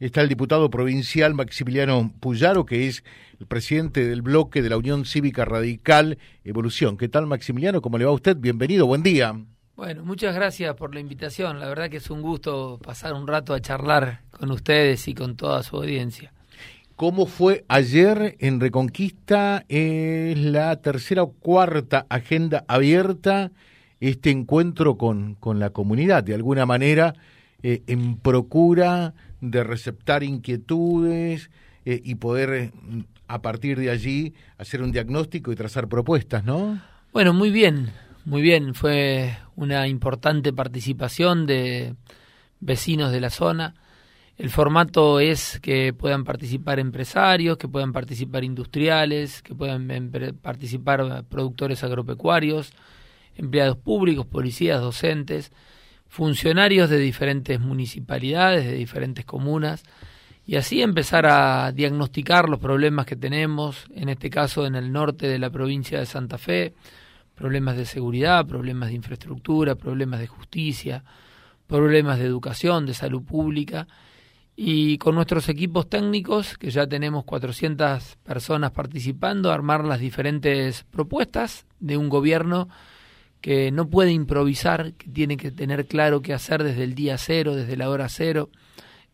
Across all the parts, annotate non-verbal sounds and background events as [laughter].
está el diputado provincial Maximiliano Puyaro, que es el presidente del bloque de la Unión Cívica Radical Evolución. ¿Qué tal, Maximiliano? ¿Cómo le va a usted? Bienvenido, buen día. Bueno, muchas gracias por la invitación. La verdad que es un gusto pasar un rato a charlar con ustedes y con toda su audiencia. ¿Cómo fue ayer en Reconquista? Es la tercera o cuarta agenda abierta, este encuentro con, con la comunidad, de alguna manera, eh, en procura de receptar inquietudes eh, y poder eh, a partir de allí hacer un diagnóstico y trazar propuestas, ¿no? Bueno, muy bien, muy bien. Fue una importante participación de vecinos de la zona. El formato es que puedan participar empresarios, que puedan participar industriales, que puedan participar productores agropecuarios, empleados públicos, policías, docentes funcionarios de diferentes municipalidades, de diferentes comunas, y así empezar a diagnosticar los problemas que tenemos, en este caso en el norte de la provincia de Santa Fe, problemas de seguridad, problemas de infraestructura, problemas de justicia, problemas de educación, de salud pública, y con nuestros equipos técnicos, que ya tenemos 400 personas participando, armar las diferentes propuestas de un gobierno que no puede improvisar, que tiene que tener claro qué hacer desde el día cero, desde la hora cero,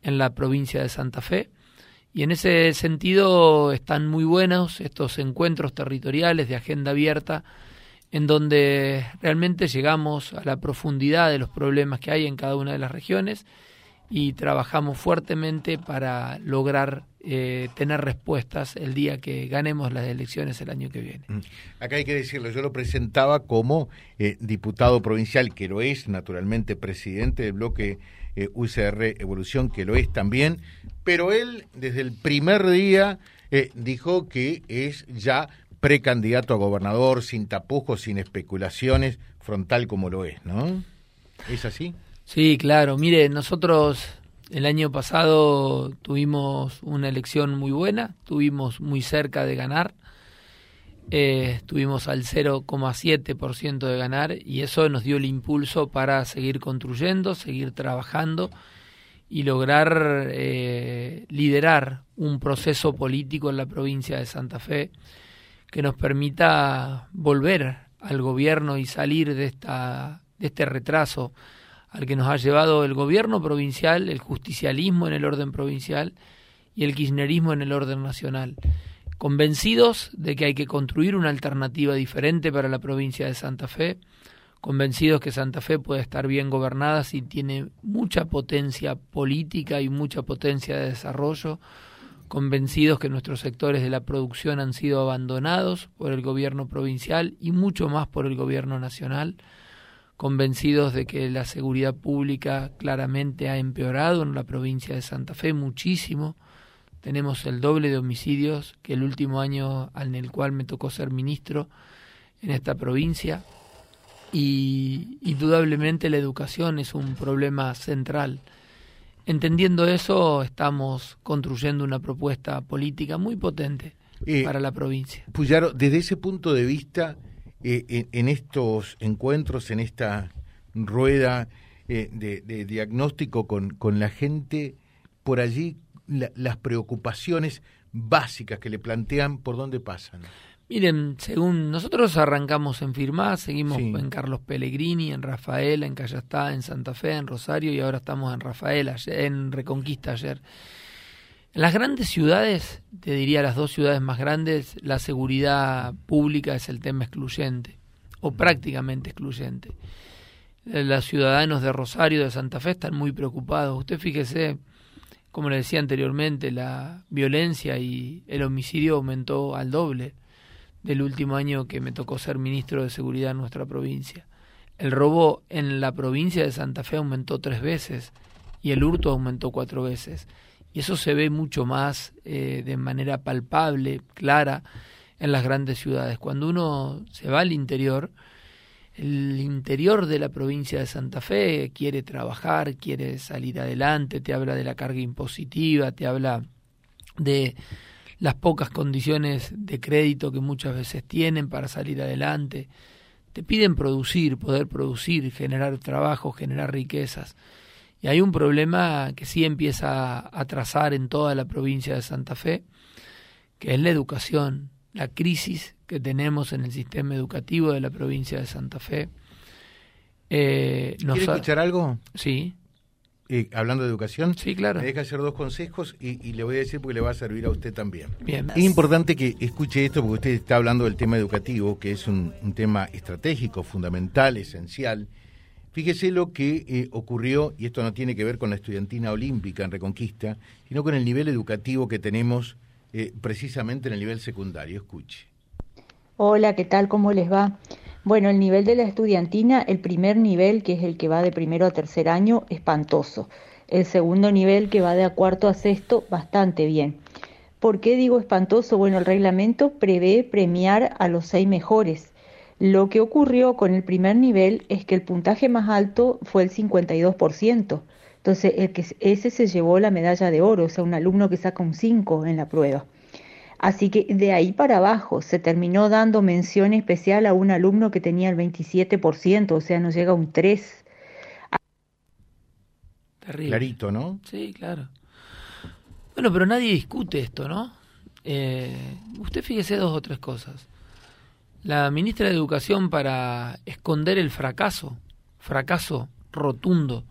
en la provincia de Santa Fe. Y en ese sentido están muy buenos estos encuentros territoriales de agenda abierta, en donde realmente llegamos a la profundidad de los problemas que hay en cada una de las regiones y trabajamos fuertemente para lograr eh, tener respuestas el día que ganemos las elecciones el año que viene. Mm. Acá hay que decirlo, yo lo presentaba como eh, diputado provincial, que lo es, naturalmente presidente del bloque eh, UCR Evolución, que lo es también, pero él desde el primer día dijo que es ya precandidato a gobernador, sin tapujos, sin especulaciones, frontal como lo es, ¿no? ¿Es así? Sí, claro. Mire, nosotros el año pasado tuvimos una elección muy buena, estuvimos muy cerca de ganar, eh, estuvimos al 0,7% de ganar y eso nos dio el impulso para seguir construyendo, seguir trabajando y lograr eh, liderar un proceso político en la provincia de Santa Fe que nos permita volver al gobierno y salir de, esta, de este retraso al que nos ha llevado el gobierno provincial, el justicialismo en el orden provincial y el kirchnerismo en el orden nacional. Convencidos de que hay que construir una alternativa diferente para la provincia de Santa Fe, convencidos que Santa Fe puede estar bien gobernada si tiene mucha potencia política y mucha potencia de desarrollo, convencidos que nuestros sectores de la producción han sido abandonados por el gobierno provincial y mucho más por el gobierno nacional, convencidos de que la seguridad pública claramente ha empeorado en la provincia de Santa Fe muchísimo. Tenemos el doble de homicidios que el último año en el cual me tocó ser ministro en esta provincia. Y indudablemente la educación es un problema central. Entendiendo eso, estamos construyendo una propuesta política muy potente eh, para la provincia. Puyaro, desde ese punto de vista, eh, en, estos encuentros, en esta rueda eh, de, diagnóstico con, con, la gente, por allí las preocupaciones básicas que le plantean, ¿por dónde pasan? Miren, según nosotros arrancamos en Firmá, seguimos en Carlos Pellegrini, en Rafaela, en Callastá, en Santa Fe, en Rosario y ahora estamos en Rafaela, en Reconquista ayer. En las grandes ciudades, te diría las dos ciudades más grandes, la seguridad pública es el tema excluyente, o prácticamente excluyente. Los ciudadanos de Rosario, de Santa Fe, están muy preocupados. Usted fíjese, como le decía anteriormente, la violencia y el homicidio aumentó al doble del último año que me tocó ser ministro de Seguridad en nuestra provincia. El robo en la provincia de Santa Fe aumentó tres veces y el hurto aumentó cuatro veces. Y eso se ve mucho más eh, de manera palpable, clara, en las grandes ciudades. Cuando uno se va al interior, el interior de la provincia de Santa Fe quiere trabajar, quiere salir adelante, te habla de la carga impositiva, te habla de las pocas condiciones de crédito que muchas veces tienen para salir adelante. Te piden producir, poder producir, generar trabajo, generar riquezas. Y hay un problema que sí empieza a trazar en toda la provincia de Santa Fe, que es la educación, la crisis que tenemos en el sistema educativo de la provincia de Santa Fe. Eh, ¿Quiere escuchar algo? Sí. Eh, hablando de educación, sí, claro. me deja hacer dos consejos y, le voy a decir porque le va a servir a usted también. Bien. Es importante que escuche esto porque usted está hablando del tema educativo, que es un, tema estratégico, fundamental, esencial. Fíjese lo que eh, ocurrió, y esto no tiene que ver con la estudiantina olímpica en Reconquista, sino con el nivel educativo que tenemos eh, precisamente en el nivel secundario. Escuche. Hola, ¿qué tal? ¿Cómo les va? Bueno, el nivel de la estudiantina, el primer nivel, que es el que va de primero a tercer año, espantoso. El segundo nivel, que va de a cuarto a sexto, bastante bien. ¿Por qué digo espantoso? Bueno, el reglamento prevé premiar a los seis mejores. Lo que ocurrió con el primer nivel es que el puntaje más alto fue el 52%. Entonces, el que, ese se llevó la medalla de oro, o sea, un alumno que saca un 5 en la prueba. Así que de ahí para abajo se terminó dando mención especial a un alumno que tenía el 27%, o sea, nos llega a un 3. Terrible. Clarito, ¿no? Sí, claro. Bueno, pero nadie discute esto, ¿no? Eh, usted fíjese dos o tres cosas. La ministra de Educación para esconder el fracaso, fracaso rotundo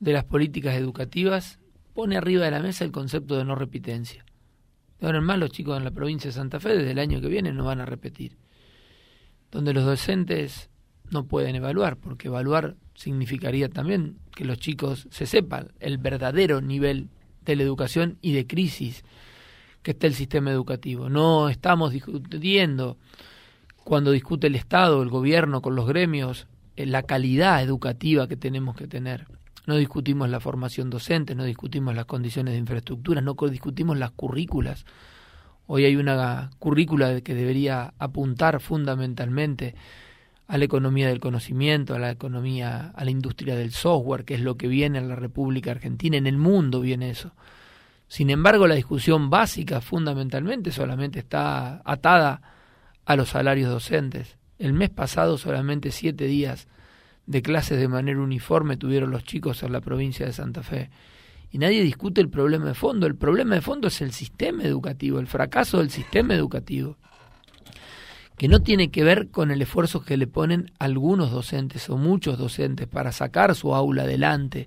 de las políticas educativas, pone arriba de la mesa el concepto de no repitencia. De ahora más los chicos en la provincia de Santa Fe desde el año que viene no van a repetir. Donde los docentes no pueden evaluar, porque evaluar significaría también que los chicos se sepan el verdadero nivel de la educación y de crisis que está el sistema educativo. No estamos discutiendo cuando discute el Estado, el gobierno con los gremios, la calidad educativa que tenemos que tener no discutimos la formación docente, no discutimos las condiciones de infraestructura, no discutimos las currículas. Hoy hay una currícula que debería apuntar fundamentalmente a la economía del conocimiento, a la economía, a la industria del software, que es lo que viene en la República Argentina, en el mundo viene eso. Sin embargo, la discusión básica fundamentalmente solamente está atada a los salarios docentes. El mes pasado solamente siete días de clases de manera uniforme tuvieron los chicos en la provincia de Santa Fe. Y nadie discute el problema de fondo. El problema de fondo es el sistema educativo, el fracaso del sistema educativo, que no tiene que ver con el esfuerzo que le ponen algunos docentes o muchos docentes para sacar su aula adelante,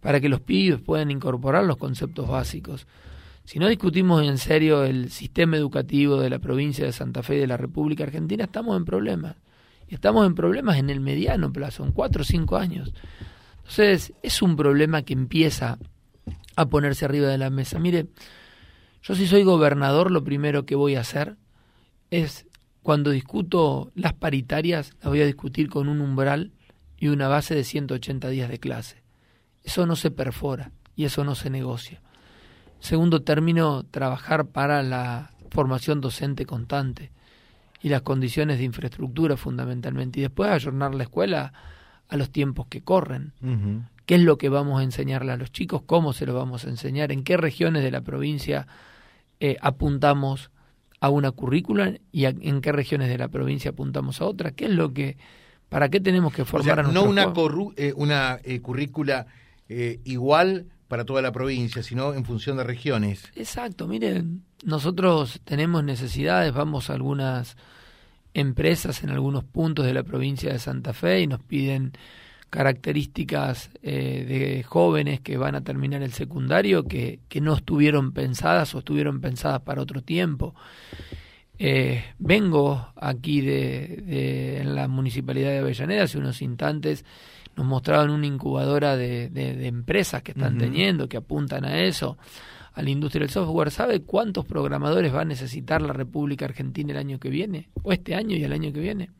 para que los pibes puedan incorporar los conceptos básicos. Si no discutimos en serio el sistema educativo de la provincia de Santa Fe y de la República Argentina, estamos en problemas estamos en problemas en el mediano plazo, en cuatro o cinco años. Entonces, es un problema que empieza a ponerse arriba de la mesa. Mire, yo si soy gobernador, lo primero que voy a hacer es, cuando discuto las paritarias, las voy a discutir con un umbral y una base de 180 días de clase. Eso no se perfora y eso no se negocia. Segundo término, trabajar para la formación docente constante y las condiciones de infraestructura fundamentalmente. Y después ayornar la escuela a los tiempos que corren. ¿Qué es lo que vamos a enseñarle a los chicos? ¿Cómo se lo vamos a enseñar? ¿En qué regiones de la provincia eh, apuntamos a una currícula y en qué regiones de la provincia apuntamos a otra? ¿Qué es lo que, para qué tenemos que formar a nuestros No una, eh, una eh, currícula igual para toda la provincia, sino en función de regiones. Exacto, miren, nosotros tenemos necesidades, vamos a algunas empresas en algunos puntos de la provincia de Santa Fe y nos piden características eh, de jóvenes que van a terminar el secundario que, que, no estuvieron pensadas o estuvieron pensadas para otro tiempo. Eh, vengo aquí de, de, en la municipalidad de Avellaneda hace unos instantes nos mostraban una incubadora de, de, empresas que están teniendo, que apuntan a eso, a la industria del software. ¿Sabe cuántos programadores va a necesitar la República Argentina el año que viene? ¿O este año y el año que viene?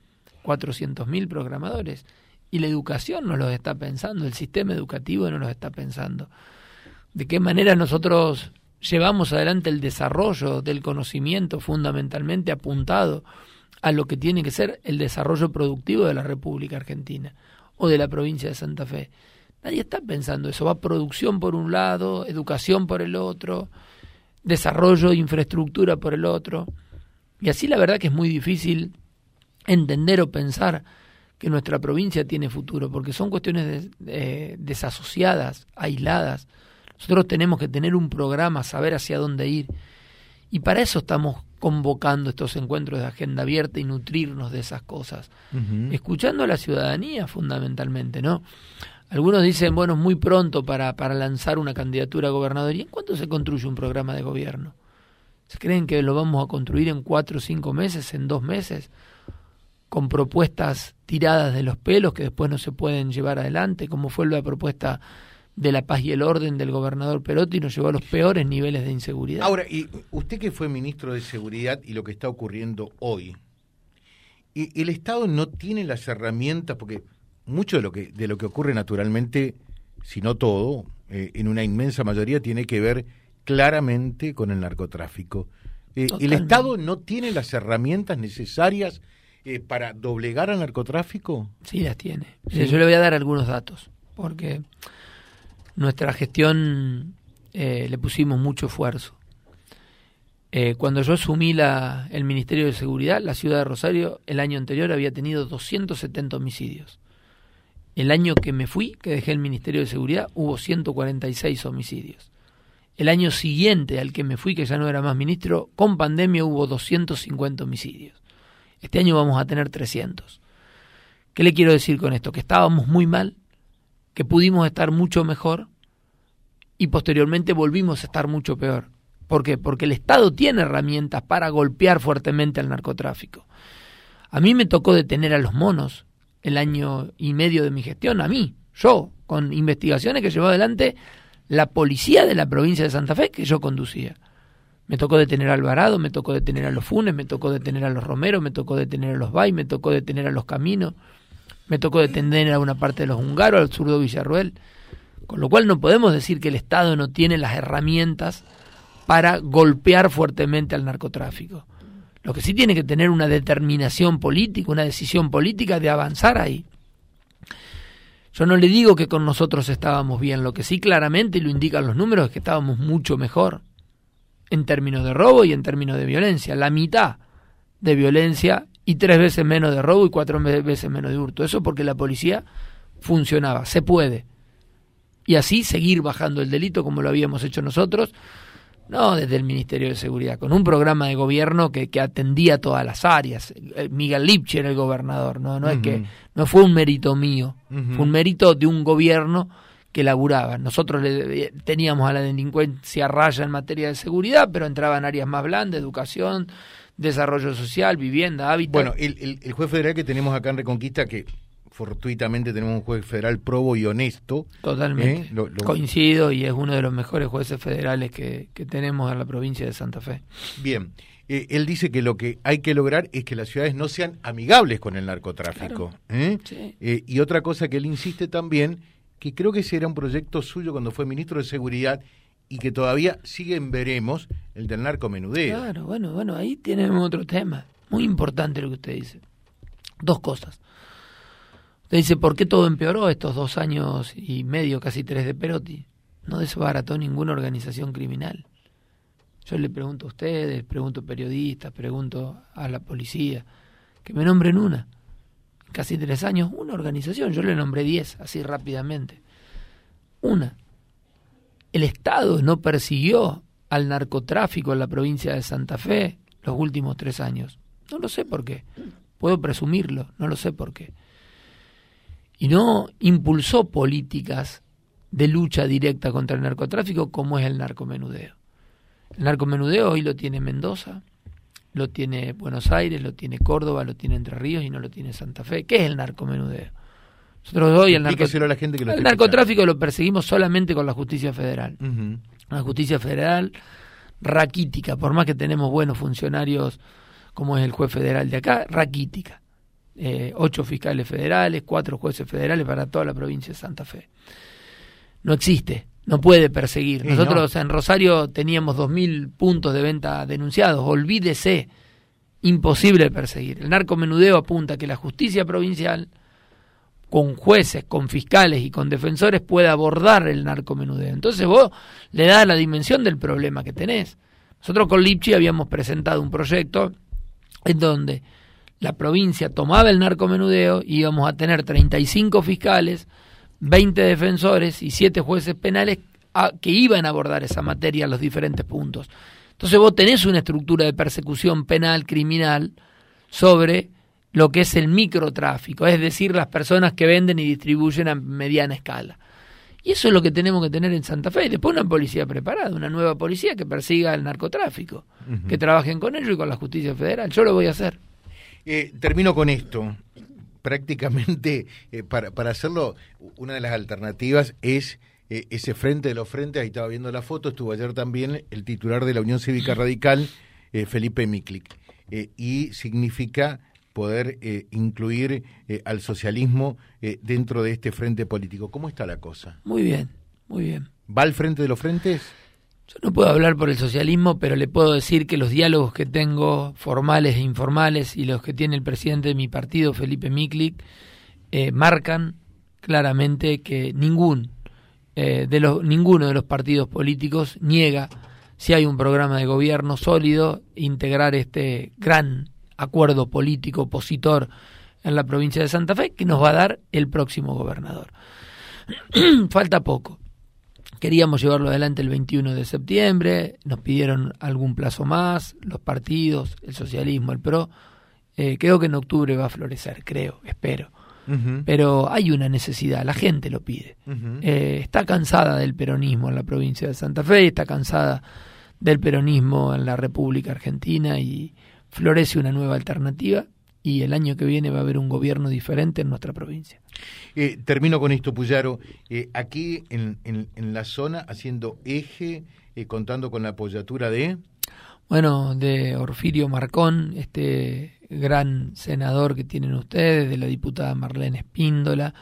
400.000 programadores. Y la educación no los está pensando, el sistema educativo no los está pensando. ¿De qué manera nosotros llevamos adelante el desarrollo del conocimiento fundamentalmente apuntado a lo que tiene que ser el desarrollo productivo de la República Argentina? o de la provincia de Santa Fe. Nadie está pensando eso. Va producción por un lado, educación por el otro, desarrollo de infraestructura por el otro. Y así la verdad que es muy difícil entender o pensar que nuestra provincia tiene futuro, porque son cuestiones desasociadas, aisladas. Nosotros tenemos que tener un programa, saber hacia dónde ir. Y para eso estamos convocando estos encuentros de agenda abierta y nutrirnos de esas cosas. Escuchando a la ciudadanía fundamentalmente, ¿no? Algunos dicen, bueno, es muy pronto para, para lanzar una candidatura a gobernador. ¿Y en cuánto se construye un programa de gobierno? ¿Se creen que lo vamos a construir en cuatro o cinco meses, en dos meses? Con propuestas tiradas de los pelos que después no se pueden llevar adelante, como fue la propuesta de la paz y el orden del gobernador Perotti nos llevó a los peores niveles de inseguridad. Ahora, y usted que fue ministro de Seguridad y lo que está ocurriendo hoy, y el Estado no tiene las herramientas, porque mucho de lo que, de lo que ocurre naturalmente, si no todo, eh, en una inmensa mayoría tiene que ver claramente con el narcotráfico. Eh, ¿El Estado no tiene las herramientas necesarias eh, para doblegar al narcotráfico? Sí, las tiene. Yo le voy a dar algunos datos, porque nuestra gestión eh, le pusimos mucho esfuerzo. Eh, cuando yo asumí la, el Ministerio de Seguridad, la ciudad de Rosario el año anterior había tenido 270 homicidios. El año que me fui, que dejé el Ministerio de Seguridad, hubo 146 homicidios. El año siguiente al que me fui, que ya no era más ministro, con pandemia hubo 250 homicidios. Este año vamos a tener 300. ¿Qué le quiero decir con esto? Que estábamos muy mal, que pudimos estar mucho mejor y posteriormente volvimos a estar mucho peor. ¿Por qué? Porque el Estado tiene herramientas para golpear fuertemente al narcotráfico. A mí me tocó detener a los monos el año y medio de mi gestión, a mí, yo, con investigaciones que llevó adelante la policía de la provincia de Santa Fe que yo conducía. Me tocó detener a Alvarado, me tocó detener a los Funes, me tocó detener a los Romero, me tocó detener a los Bay, me tocó detener a los Caminos, me tocó detener a una parte de los húngaros, al zurdo Villarruel. Con lo cual no podemos decir que el Estado no tiene las herramientas para golpear fuertemente al narcotráfico. Lo que sí tiene que tener una determinación política, una decisión política de avanzar ahí. Yo no le digo que con nosotros estábamos bien, lo que sí claramente lo indican los números es que estábamos mucho mejor en términos de robo y en términos de violencia. La mitad de violencia y tres veces menos de robo y cuatro veces menos de hurto. Eso porque la policía funcionaba, se puede. Y así seguir bajando el delito como lo habíamos hecho nosotros, no desde el Ministerio de Seguridad, con un programa de gobierno que, que atendía todas las áreas. Eh, Miguel Lipchi era el gobernador, no, no es que no fue un mérito mío, fue un mérito de un gobierno que laburaba. Nosotros le, teníamos a la delincuencia raya en materia de seguridad, pero entraban áreas más blandas, educación, desarrollo social, vivienda, hábitat. Bueno, el, el, juez federal que tenemos acá en Reconquista, que fortuitamente tenemos un juez federal probo y honesto. Totalmente. ¿eh? Coincido y es uno de los mejores jueces federales que, tenemos en la provincia de Santa Fe. Bien. Eh, él dice que lo que hay que lograr es que las ciudades no sean amigables con el narcotráfico. ¿eh? y otra cosa que él insiste también, que creo que ese era un proyecto suyo cuando fue ministro de Seguridad y que todavía siguen veremos el del narcomenudeo. Claro, bueno, bueno, ahí tenemos otro tema. Muy importante lo que usted dice. Dos cosas. Usted dice, ¿por qué todo empeoró estos dos años y medio, casi tres de Perotti? No desbarató ninguna organización criminal. Yo le pregunto a ustedes, pregunto a periodistas, pregunto a la policía, que me nombren una. Casi tres años, una organización. Yo le nombré diez, así rápidamente. Una Estado no persiguió al narcotráfico en la provincia de Santa Fe los últimos tres años. No lo sé por qué. Puedo presumirlo, no lo sé por qué. Y no impulsó políticas de lucha directa contra el narcotráfico como es el narcomenudeo. El narcomenudeo hoy lo tiene Mendoza, lo tiene Buenos Aires, lo tiene Córdoba, lo tiene Entre Ríos y no lo tiene Santa Fe. ¿Qué es el narcomenudeo? Nosotros hoy el, narcotráfico lo perseguimos solamente con la justicia federal. La justicia federal raquítica, por más que tenemos buenos funcionarios como es el juez federal de acá, raquítica. Eh, ocho fiscales federales, cuatro jueces federales para toda la provincia de Santa Fe. No existe, no puede perseguir. Nosotros en Rosario teníamos dos mil puntos de venta denunciados, olvídese, imposible perseguir. El narcomenudeo apunta que la justicia provincial con jueces, con fiscales y con defensores pueda abordar el narcomenudeo. Entonces vos le das la dimensión del problema que tenés. Nosotros con Lipchi habíamos presentado un proyecto en donde la provincia tomaba el narcomenudeo, íbamos a tener 35 fiscales, 20 defensores y 7 jueces penales que iban a abordar esa materia a los diferentes puntos. Entonces vos tenés una estructura de persecución penal, criminal, sobre lo que es el microtráfico, es decir, las personas que venden y distribuyen a mediana escala. Y eso es lo que tenemos que tener en Santa Fe. Y después una policía preparada, una nueva policía que persiga el narcotráfico, que trabajen con ellos y con la justicia federal. Yo lo voy a hacer. Eh, termino con esto. Prácticamente, eh, para, para hacerlo, una de las alternativas es eh, ese frente de los frentes. Ahí estaba viendo la foto, estuvo ayer también el titular de la Unión Cívica Radical, Felipe Miklik. y significa poder eh, incluir eh, al socialismo eh, dentro de este frente político. ¿Cómo está la cosa? Muy bien, muy bien. ¿Va al frente de los frentes? Yo no puedo hablar por el socialismo, pero le puedo decir que los diálogos que tengo, formales e informales, y los que tiene el presidente de mi partido, Felipe Miklik, marcan claramente que ningún, de los, ninguno de los partidos políticos niega si hay un programa de gobierno sólido, integrar este gran acuerdo político opositor en la provincia de Santa Fe que nos va a dar el próximo gobernador. [clears throat] Falta poco. Queríamos llevarlo adelante el 21 de septiembre, nos pidieron algún plazo más, los partidos, el socialismo, el PRO. Eh, creo que en octubre va a florecer, creo, espero. Pero hay una necesidad, la gente lo pide. Eh, está cansada del peronismo en la provincia de Santa Fe, está cansada del peronismo en la República Argentina y, florece una nueva alternativa y el año que viene va a haber un gobierno diferente en nuestra provincia. Eh, termino con esto, Puyaro. Eh, aquí en, en, la zona, haciendo eje, eh, contando con la apoyatura de... Bueno, de Orfirio Marcón, este gran senador que tienen ustedes, de la diputada Marlene Espíndola,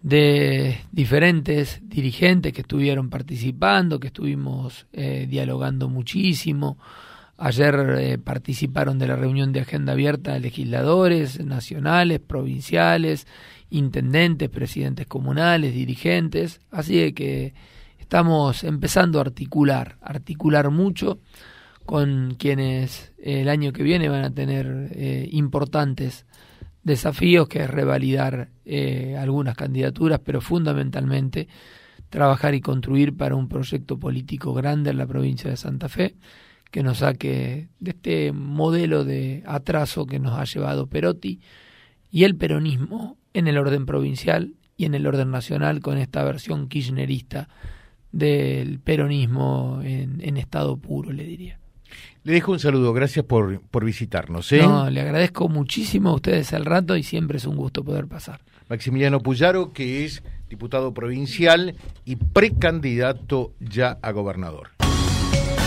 de diferentes dirigentes que estuvieron participando, que estuvimos dialogando muchísimo Ayer eh, participaron de la reunión de agenda abierta legisladores nacionales, provinciales, intendentes, presidentes comunales, dirigentes. Así que estamos empezando a articular, articular mucho con quienes el año que viene van a tener eh, importantes desafíos, que es revalidar eh, algunas candidaturas, pero fundamentalmente trabajar y construir para un proyecto político grande en la provincia de Santa Fe que nos saque de este modelo de atraso que nos ha llevado Perotti y el peronismo en el orden provincial y en el orden nacional con esta versión kirchnerista del peronismo en, estado puro, le diría. Le dejo un saludo, gracias por, por visitarnos. ¿eh? No, le agradezco muchísimo a ustedes el rato y siempre es un gusto poder pasar. Maximiliano Puyaro, que es diputado provincial y precandidato ya a gobernador